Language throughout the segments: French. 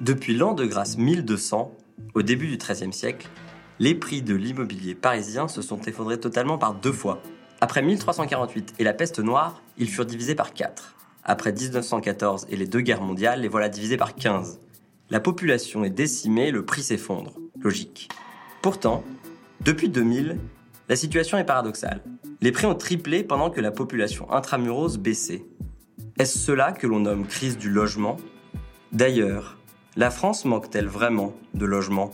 Depuis l'an de grâce 1200, au début du XIIIe siècle, les prix de l'immobilier parisien se sont effondrés totalement par deux fois. Après 1348 et la peste noire, ils furent divisés par quatre. Après 1914 et les deux guerres mondiales, les voilà divisés par 15. La population est décimée, le prix s'effondre. Logique. Pourtant, depuis 2000, la situation est paradoxale. Les prix ont triplé pendant que la population intramuros baissait. Est-ce cela que l'on nomme crise du logement? D'ailleurs, la France manque-t-elle vraiment de logement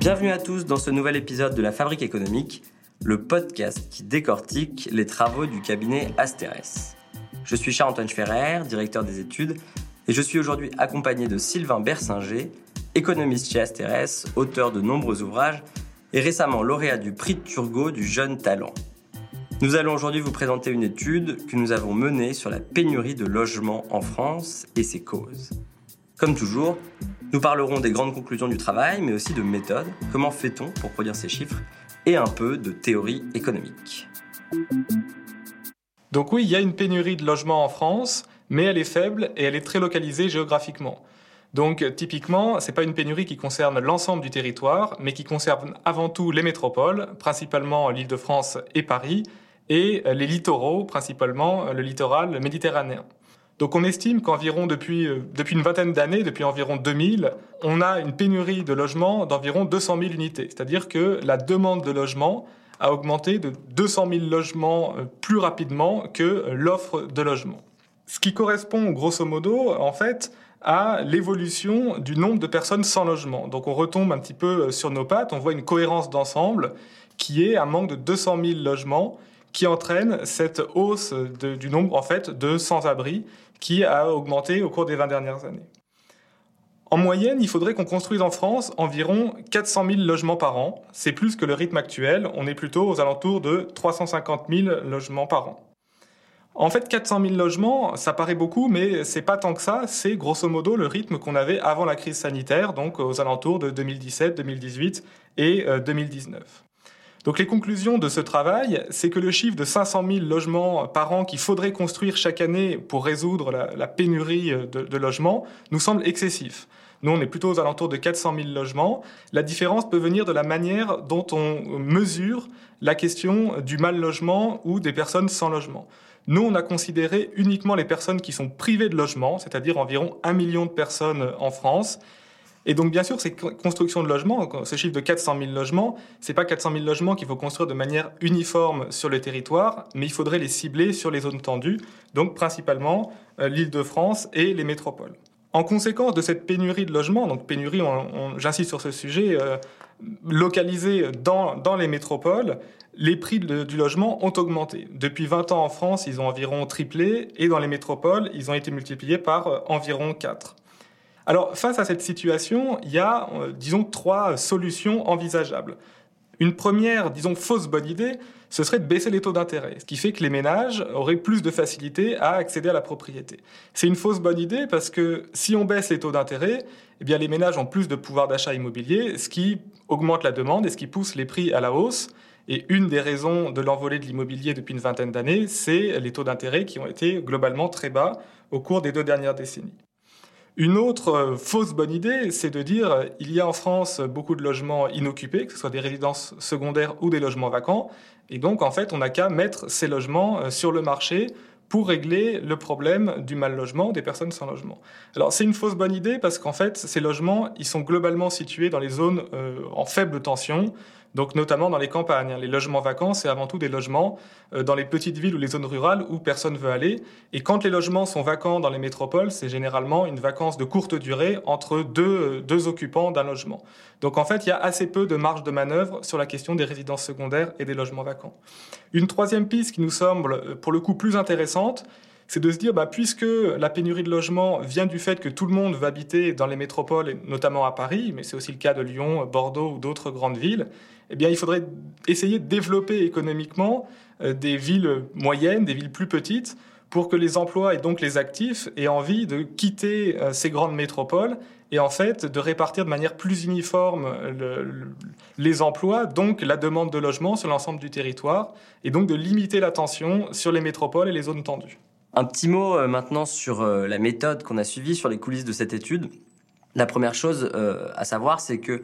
Bienvenue à tous dans ce nouvel épisode de La Fabrique économique, le podcast qui décortique les travaux du cabinet Asterès. Je suis Charles-Antoine Ferrer, directeur des études, et je suis aujourd'hui accompagné de Sylvain Bersinger, économiste chez Asterès, auteur de nombreux ouvrages et récemment lauréat du prix de Turgot du jeune talent. Nous allons aujourd'hui vous présenter une étude que nous avons menée sur la pénurie de logements en France et ses causes. Comme toujours, nous parlerons des grandes conclusions du travail, mais aussi de méthodes, comment fait-on pour produire ces chiffres, et un peu de théorie économique. Donc oui, il y a une pénurie de logements en France, mais elle est faible et elle est très localisée géographiquement. Donc typiquement, ce n'est pas une pénurie qui concerne l'ensemble du territoire, mais qui concerne avant tout les métropoles, principalement l'Île-de-France et Paris, et les littoraux, principalement le littoral méditerranéen. Donc on estime qu'environ depuis, euh, depuis une vingtaine d'années, depuis environ 2000, on a une pénurie de logements d'environ 200 000 unités. C'est-à-dire que la demande de logement a augmenté de 200 000 logements euh, plus rapidement que l'offre de logement. Ce qui correspond grosso modo, en fait, à l'évolution du nombre de personnes sans logement. Donc on retombe un petit peu euh, sur nos pattes, on voit une cohérence d'ensemble qui est un manque de 200 000 logements qui entraîne cette hausse du nombre en fait de sans-abri qui a augmenté au cours des 20 dernières années. En moyenne, il faudrait qu'on construise en France environ 400 000 logements par an. C'est plus que le rythme actuel. On est plutôt aux alentours de 350 000 logements par an. En fait, 400 000 logements, ça paraît beaucoup, mais c'est pas tant que ça. C'est grosso modo le rythme qu'on avait avant la crise sanitaire, donc aux alentours de 2017, 2018 et 2019. Euh, donc les conclusions de ce travail, c'est que le chiffre de 500 000 logements par an qu'il faudrait construire chaque année pour résoudre la, pénurie de, de, logements nous semble excessif. Nous, on est plutôt aux alentours de 400 000 logements. La différence peut venir de la manière dont on mesure la question du mal logement ou des personnes sans logement. Nous, on a considéré uniquement les personnes qui sont privées de logement, c'est-à-dire environ un million de personnes en France. Et donc, bien sûr, ces constructions de logements, ce chiffre de 400 000 logements, c'est pas 400 000 logements qu'il faut construire de manière uniforme sur le territoire, mais il faudrait les cibler sur les zones tendues, donc principalement euh, l'Île-de-France et les métropoles. En conséquence de cette pénurie de logements, donc pénurie, j'insiste sur ce sujet, euh, localisée dans, les métropoles, les prix du logement ont augmenté. Depuis 20 ans en France, ils ont environ triplé et dans les métropoles, ils ont été multipliés par euh, environ 4. Alors face à cette situation, il y a, euh, disons, trois solutions envisageables. Une première, disons, fausse bonne idée, ce serait de baisser les taux d'intérêt, ce qui fait que les ménages auraient plus de facilité à accéder à la propriété. C'est une fausse bonne idée parce que si on baisse les taux d'intérêt, eh bien les ménages ont plus de pouvoir d'achat immobilier, ce qui augmente la demande et ce qui pousse les prix à la hausse. Et une des raisons de l'envolée de l'immobilier depuis une vingtaine d'années, c'est les taux d'intérêt qui ont été globalement très bas au cours des deux dernières décennies. Une autre euh, fausse bonne idée, c'est de dire il y a en France beaucoup de logements inoccupés, que ce soit des résidences secondaires ou des logements vacants, et donc en fait on n'a qu'à mettre ces logements euh, sur le marché pour régler le problème du mal logement des personnes sans logement. Alors c'est une fausse bonne idée parce qu'en fait ces logements ils sont globalement situés dans les zones euh, en faible tension, donc notamment dans les campagnes. Hein. Les logements vacants, c'est avant tout des logements euh, dans les petites villes ou les zones rurales où personne ne veut aller. Et quand les logements sont vacants dans les métropoles, c'est généralement une vacance de courte durée entre deux, deux occupants d'un logement. Donc en fait, il y a assez peu de marge de manœuvre sur la question des résidences secondaires et des logements vacants. Une troisième piste qui nous semble euh, pour le coup plus intéressante, c'est de se dire, bah, puisque la pénurie de logements vient du fait que tout le monde veut habiter dans les métropoles, et notamment à Paris, mais c'est aussi le cas de Lyon, Bordeaux ou d'autres grandes villes, eh bien, il faudrait essayer de développer économiquement euh, des villes moyennes, des villes plus petites, pour que les emplois et donc les actifs aient envie de quitter euh, ces grandes métropoles et en fait de répartir de manière plus uniforme les emplois, donc la demande de logement sur l'ensemble du territoire, et donc de limiter la tension sur les métropoles et les zones tendues. Un petit mot euh, maintenant sur euh, la méthode qu'on a suivie, sur les coulisses de cette étude. La première chose à savoir, c'est que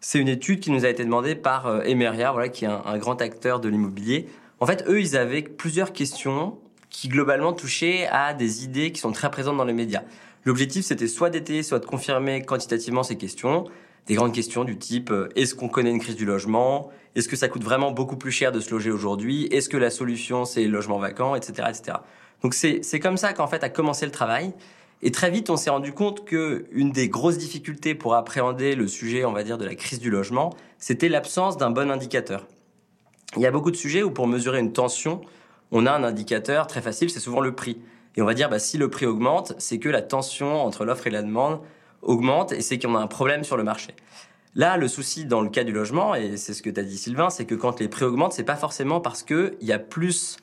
c'est une étude qui nous a été demandée par Emeria, voilà, qui est un grand acteur de l'immobilier. En fait, eux, ils avaient plusieurs questions qui globalement touchaient à des idées qui sont très présentes dans les médias. L'objectif, c'était soit d'étayer, soit de confirmer quantitativement ces questions. Des grandes questions du type euh, est-ce qu'on connaît une crise du logement? Est-ce que ça coûte vraiment beaucoup plus cher de se loger aujourd'hui? Est-ce que la solution, c'est le logement vacant, etc., etc. Donc c'est comme ça qu'en fait a commencé le travail. Et très vite, on s'est rendu compte que une des grosses difficultés pour appréhender le sujet, on va dire, de la crise du logement, c'était l'absence d'un bon indicateur. Il y a beaucoup de sujets où pour mesurer une tension, on a un indicateur très facile, c'est souvent le prix. Et on va dire, bah, si le prix augmente, c'est que la tension entre l'offre et la demande augmente et c'est qu'on a un problème sur le marché. Là, le souci dans le cas du logement, et c'est ce que tu as dit Sylvain, c'est que quand les prix augmentent, c'est pas forcément parce qu'il y a plus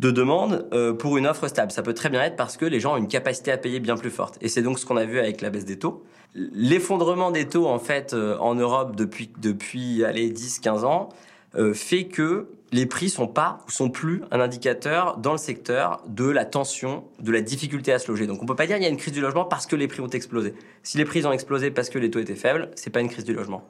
de demandes euh, pour une offre stable. Ça peut très bien être parce que les gens ont une capacité à payer bien plus forte. Et c'est donc ce qu'on a vu avec la baisse des taux. L'effondrement des taux, en fait, euh, en Europe depuis, depuis allez, 10-15 ans, euh, fait que les prix sont pas ou sont plus un indicateur dans le secteur de la tension, de la difficulté à se loger. Donc on peut pas dire qu'il y a une crise du logement parce que les prix ont explosé. Si les prix ont explosé parce que les taux étaient faibles, c'est pas une crise du logement.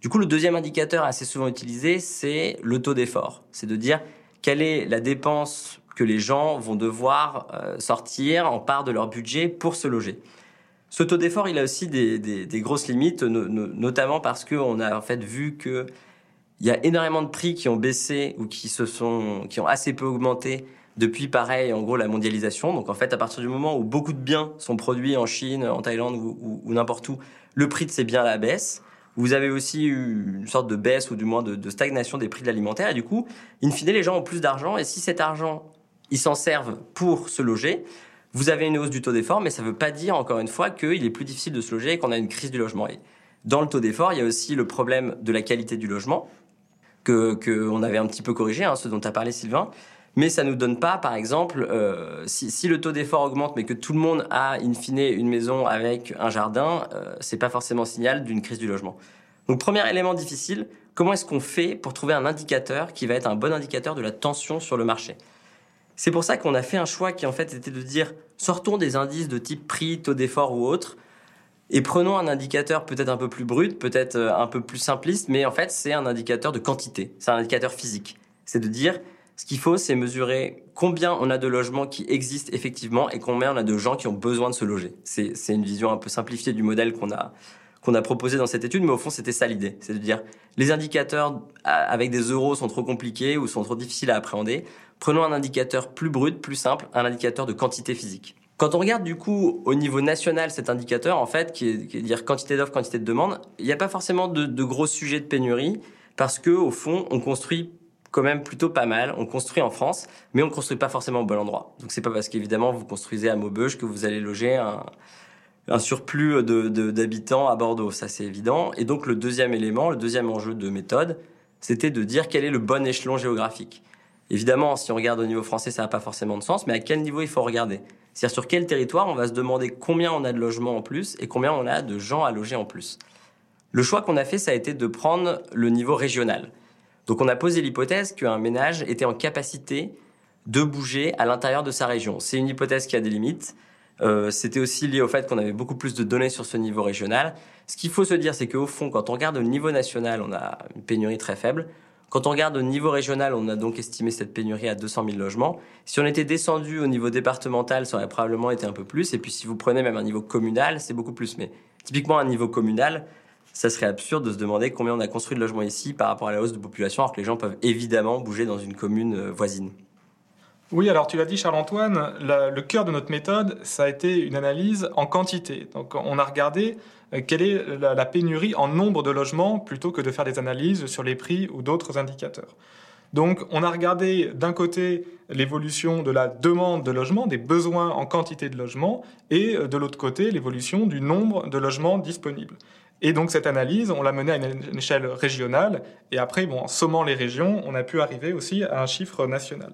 Du coup, le deuxième indicateur assez souvent utilisé, c'est le taux d'effort. C'est de dire quelle est la dépense que les gens vont devoir euh, sortir en part de leur budget pour se loger? Ce taux d'effort, il a aussi des, grosses limites, notamment parce qu'on a en fait vu que il y a énormément de prix qui ont baissé ou qui se sont, qui ont assez peu augmenté depuis, pareil, en gros, la mondialisation. Donc, en fait, à partir du moment où beaucoup de biens sont produits en Chine, en Thaïlande ou, n'importe où, le prix de ces biens la baisse. Vous avez aussi eu une sorte de baisse ou du moins de, stagnation des prix de l'alimentaire. Et du coup, in fine, les gens ont plus d'argent. Et si cet argent, ils s'en servent pour se loger, vous avez une hausse du taux d'effort, mais ça ne veut pas dire, encore une fois, qu'il est plus difficile de se loger et qu'on a une crise du logement. Et dans le taux d'effort, il y a aussi le problème de la qualité du logement que qu'on avait un petit peu corrigé, hein, ce dont as parlé Sylvain. Mais ça nous donne pas, par exemple, euh, si, le taux d'effort augmente, mais que tout le monde a in fine une maison avec un jardin, euh, c'est pas forcément signal d'une crise du logement. Donc premier élément difficile, comment est-ce qu'on fait pour trouver un indicateur qui va être un bon indicateur de la tension sur le marché? C'est pour ça qu'on a fait un choix qui en fait était de dire sortons des indices de type prix, taux d'effort ou autre, et prenons un indicateur peut-être un peu plus brut, peut-être euh, un peu plus simpliste, mais en fait, c'est un indicateur de quantité. C'est un indicateur physique. C'est de dire, ce qu'il faut, c'est mesurer combien on a de logements qui existent effectivement et combien on a de gens qui ont besoin de se loger. C'est une vision un peu simplifiée du modèle qu'on a, qu'on a proposé dans cette étude, mais au fond, c'était ça l'idée. C'est de dire, les indicateurs avec des euros sont trop compliqués ou sont trop difficiles à appréhender. Prenons un indicateur plus brut, plus simple, un indicateur de quantité physique. Quand on regarde du coup au niveau national cet indicateur, en fait, qui est, dire quantité d'offres, quantité de demande, il n'y a pas forcément de, gros sujets de pénurie parce que au fond, on construit quand même plutôt pas mal. On construit en France, mais on ne construit pas forcément au bon endroit. Donc c'est pas parce qu'évidemment vous construisez à Maubeuge que vous allez loger un, surplus d'habitants à Bordeaux. Ça c'est évident. Et donc le deuxième élément, le deuxième enjeu de méthode, c'était de dire quel est le bon échelon géographique. Évidemment, si on regarde au niveau français, ça n'a pas forcément de sens, mais à quel niveau il faut regarder? C'est-à-dire sur quel territoire on va se demander combien on a de logements en plus et combien on a de gens à loger en plus? Le choix qu'on a fait, ça a été de prendre le niveau régional. Donc on a posé l'hypothèse qu'un ménage était en capacité de bouger à l'intérieur de sa région. C'est une hypothèse qui a des limites. Euh, c'était aussi lié au fait qu'on avait beaucoup plus de données sur ce niveau régional. Ce qu'il faut se dire, c'est qu'au fond, quand on regarde au niveau national, on a une pénurie très faible. Quand on regarde au niveau régional, on a donc estimé cette pénurie à 200 000 logements. Si on était descendu au niveau départemental, ça aurait probablement été un peu plus. Et puis si vous prenez même un niveau communal, c'est beaucoup plus. Mais typiquement un niveau communal, ça serait absurde de se demander combien on a construit de logements ici par rapport à la hausse de population, alors que les gens peuvent évidemment bouger dans une commune euh, voisine. Oui, alors tu l'as dit Charles-Antoine, le cœur de notre méthode, ça a été une analyse en quantité. Donc on a regardé euh, quelle est la, pénurie en nombre de logements plutôt que de faire des analyses sur les prix ou d'autres indicateurs. Donc on a regardé d'un côté l'évolution de la demande de logements, des besoins en quantité de logements, et euh, de l'autre côté l'évolution du nombre de logements disponibles. Et donc cette analyse, on l'a menée à une échelle régionale, et après, en sommant les régions, on a pu arriver aussi à un chiffre national.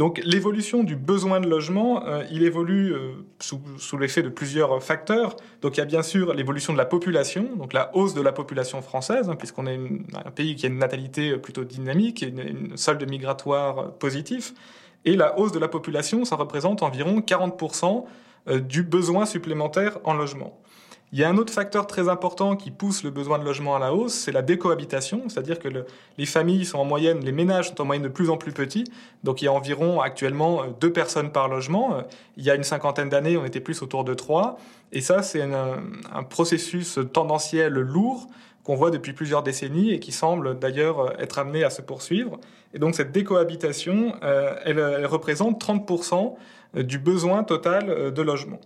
Donc l'évolution du besoin de logement, euh, il évolue euh, sous, l'effet de plusieurs facteurs. Donc il y a bien sûr l'évolution de la population, donc la hausse de la population française, hein, puisqu'on est un pays qui a une natalité plutôt dynamique une, une solde migratoire positif. Et la hausse de la population, ça représente environ 40% du besoin supplémentaire en logement. Il y a un autre facteur très important qui pousse le besoin de logement à la hausse, c'est la décohabitation, c'est-à-dire que le, les familles sont en moyenne, les ménages sont en moyenne de plus en plus petits, donc il y a environ actuellement euh, deux personnes par logement. Euh, il y a une cinquantaine d'années, on était plus autour de trois, et ça c'est un, processus tendanciel lourd qu'on voit depuis plusieurs décennies et qui semble d'ailleurs euh, être amené à se poursuivre. Et donc cette décohabitation, elle représente 30% du besoin total de logement.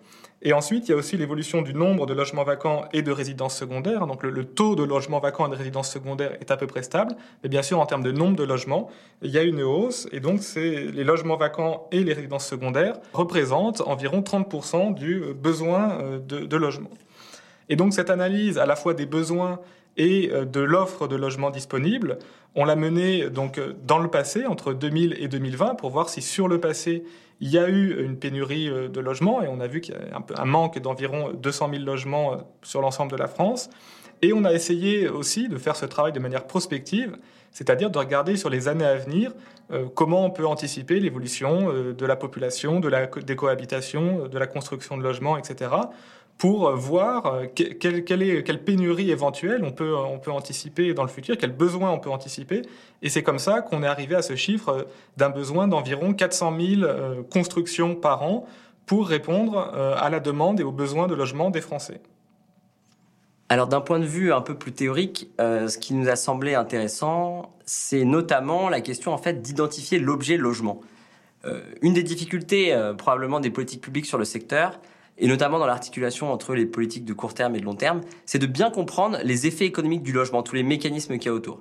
Et ensuite, il y a aussi l'évolution du nombre de logements vacants et de résidences secondaires. Donc le, taux de logements vacants et de résidences secondaires est à peu près stable. Mais bien sûr, en termes de nombre de logements, il y a une hausse. Et donc les logements vacants et les résidences secondaires représentent environ 30% du besoin euh, de, de logement. Et donc cette analyse à la fois des besoins et euh, de l'offre de logements disponibles, on l'a menée donc dans le passé, entre 2000 et 2020, pour voir si sur le passé, il y a eu une pénurie euh, de logements et on a vu qu'il y a un, manque d'environ 200 000 logements euh, sur l'ensemble de la France. Et on a essayé aussi de faire ce travail de manière prospective, c'est-à-dire de regarder sur les années à venir euh, comment on peut anticiper l'évolution euh, de la population, de la, des cohabitations, de la construction de logements, etc pour voir quelle, quelle, pénurie éventuelle on peut, anticiper dans le futur, quels besoins on peut anticiper. Et c'est comme ça qu'on est arrivé à ce chiffre d'un besoin d'environ 400 000 euh, constructions par an pour répondre euh, à la demande et aux besoins de logement des Français. Alors d'un point de vue un peu plus théorique, euh, ce qui nous a semblé intéressant, c'est notamment la question en fait d'identifier l'objet logement. Euh, une des difficultés euh, probablement des politiques publiques sur le secteur, et notamment dans l'articulation entre les politiques de court terme et de long terme, c'est de bien comprendre les effets économiques du logement, tous les mécanismes qu'il y a autour.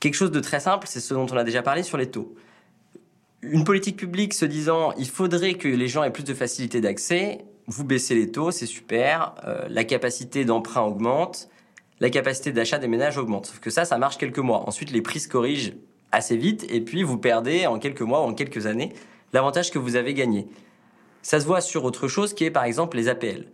Quelque chose de très simple, c'est ce dont on a déjà parlé sur les taux. Une politique publique se disant il faudrait que les gens aient plus de facilité d'accès, vous baissez les taux, c'est super, euh, la capacité d'emprunt augmente, la capacité d'achat des ménages augmente. Sauf que ça, ça marche quelques mois. Ensuite, les prix se corrigent assez vite et puis vous perdez en quelques mois ou en quelques années l'avantage que vous avez gagné. Ça se voit sur autre chose qui est par exemple les APL.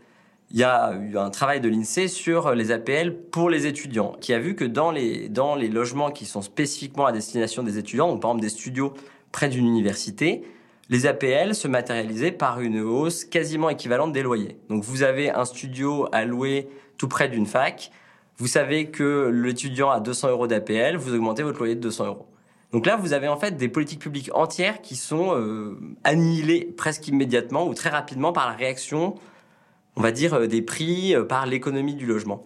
Il y a eu un travail de l'INSEE sur les APL pour les étudiants, qui a vu que dans les, dans les logements qui sont spécifiquement à destination des étudiants, donc par exemple des studios près d'une université, les APL se matérialisaient par une hausse quasiment équivalente des loyers. Donc vous avez un studio à louer tout près d'une fac, vous savez que l'étudiant a 200 euros d'APL, vous augmentez votre loyer de 200 euros. Donc là, vous avez en fait des politiques publiques entières qui sont euh, annihilées presque immédiatement ou très rapidement par la réaction, on va dire, euh, des prix, euh, par l'économie du logement.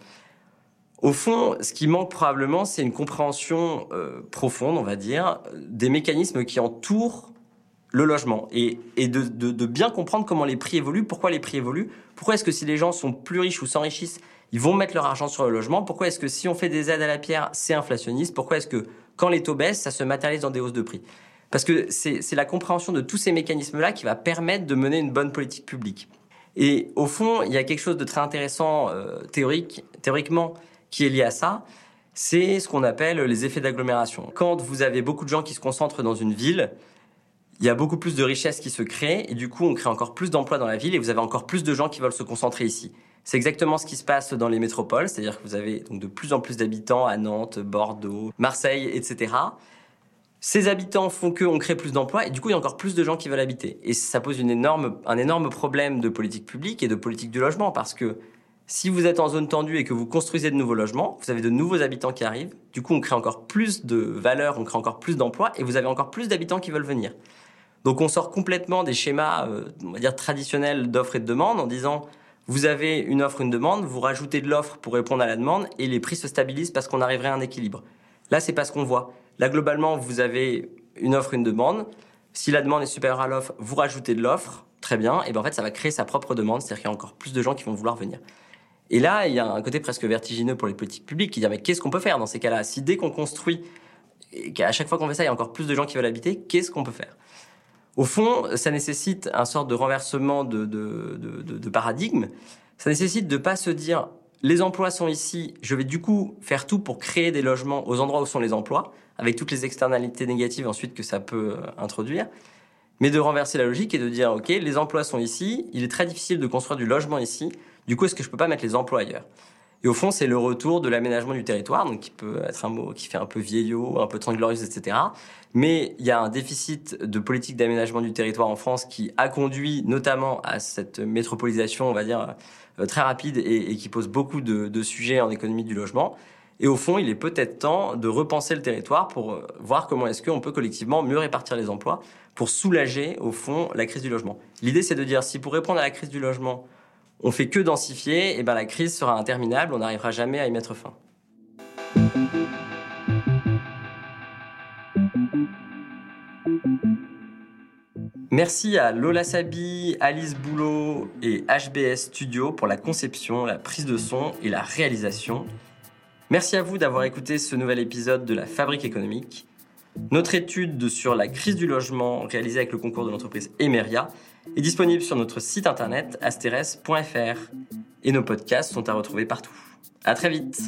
Au fond, ce qui manque probablement, c'est une compréhension profonde, on va dire, des mécanismes qui entourent le logement et, de, bien comprendre comment les prix évoluent, pourquoi les prix évoluent, pourquoi est-ce que si les gens sont plus riches ou s'enrichissent, ils vont mettre leur argent sur le logement, pourquoi est-ce que si on fait des aides à la pierre, c'est inflationniste, pourquoi est-ce que quand les taux baissent, ça se matérialise dans des hausses de prix. Parce que c'est la compréhension de tous ces mécanismes-là qui va permettre de mener une bonne politique publique. Et au fond, il y a quelque chose de très intéressant euh, théorique, théoriquement qui est lié à ça, c'est ce qu'on appelle les effets d'agglomération. Quand vous avez beaucoup de gens qui se concentrent dans une ville, il y a beaucoup plus de richesses qui se créent et du coup on crée encore plus d'emplois dans la ville et vous avez encore plus de gens qui veulent se concentrer ici. C'est exactement ce qui se passe dans les métropoles, c'est-à-dire que vous avez donc de plus en plus d'habitants à Nantes, Bordeaux, Marseille, etc. Ces habitants font qu'on crée plus d'emplois et du coup il y a encore plus de gens qui veulent habiter. Et ça pose un énorme problème de politique publique et de politique du logement parce que si vous êtes en zone tendue et que vous construisez de nouveaux logements, vous avez de nouveaux habitants qui arrivent. Du coup, on crée encore plus de valeur, on crée encore plus d'emplois et vous avez encore plus d'habitants qui veulent venir. Donc, on sort complètement des schémas, euh, on va dire traditionnels d'offre et de demande en disant vous avez une offre, une demande, vous rajoutez de l'offre pour répondre à la demande et les prix se stabilisent parce qu'on arriverait à un équilibre. Là, c'est pas ce qu'on voit. Là, globalement, vous avez une offre, une demande. Si la demande est supérieure à l'offre, vous rajoutez de l'offre, très bien. Et bien en fait, ça va créer sa propre demande, c'est-à-dire qu'il y a encore plus de gens qui vont vouloir venir. Et là, il y a un côté presque vertigineux pour les politiques publiques qui disent mais qu'est-ce qu'on peut faire dans ces cas-là? Si dès qu'on construit et qu'à chaque fois qu'on fait ça, il y a encore plus de gens qui veulent habiter, qu'est-ce qu'on peut faire? Au fond, ça nécessite un sorte de renversement de, de, de, paradigme. Ça nécessite de pas se dire les emplois sont ici, je vais du coup faire tout pour créer des logements aux endroits où sont les emplois, avec toutes les externalités négatives ensuite que ça peut introduire. mais de renverser la logique et de dire, OK, les emplois sont ici, il est très difficile de construire du logement ici, du coup, est-ce que je peux pas mettre les emplois ailleurs? Et au fond, c'est le retour de l'aménagement du territoire, donc qui peut être un mot qui fait un peu vieillot, un peu tranglorieux, etc. Mais il y a un déficit de politique d'aménagement du territoire en France qui a conduit notamment à cette métropolisation, on va dire, euh, très rapide et, qui pose beaucoup de, de, sujets en économie du logement. Et au fond, il est peut-être temps de repenser le territoire pour euh, voir comment est-ce qu'on peut collectivement mieux répartir les emplois pour soulager, au fond, la crise du logement. L'idée, c'est de dire, si pour répondre à la crise du logement, on fait que densifier, et ben la crise sera interminable, on n'arrivera jamais à y mettre fin. Merci à Lola Sabi, Alice Boulot et HBS Studio pour la conception, la prise de son et la réalisation. Merci à vous d'avoir écouté ce nouvel épisode de la Fabrique économique. Notre étude sur la crise du logement réalisée avec le concours de l'entreprise Emeria est disponible sur notre site internet asteres.fr et nos podcasts sont à retrouver partout. À très vite.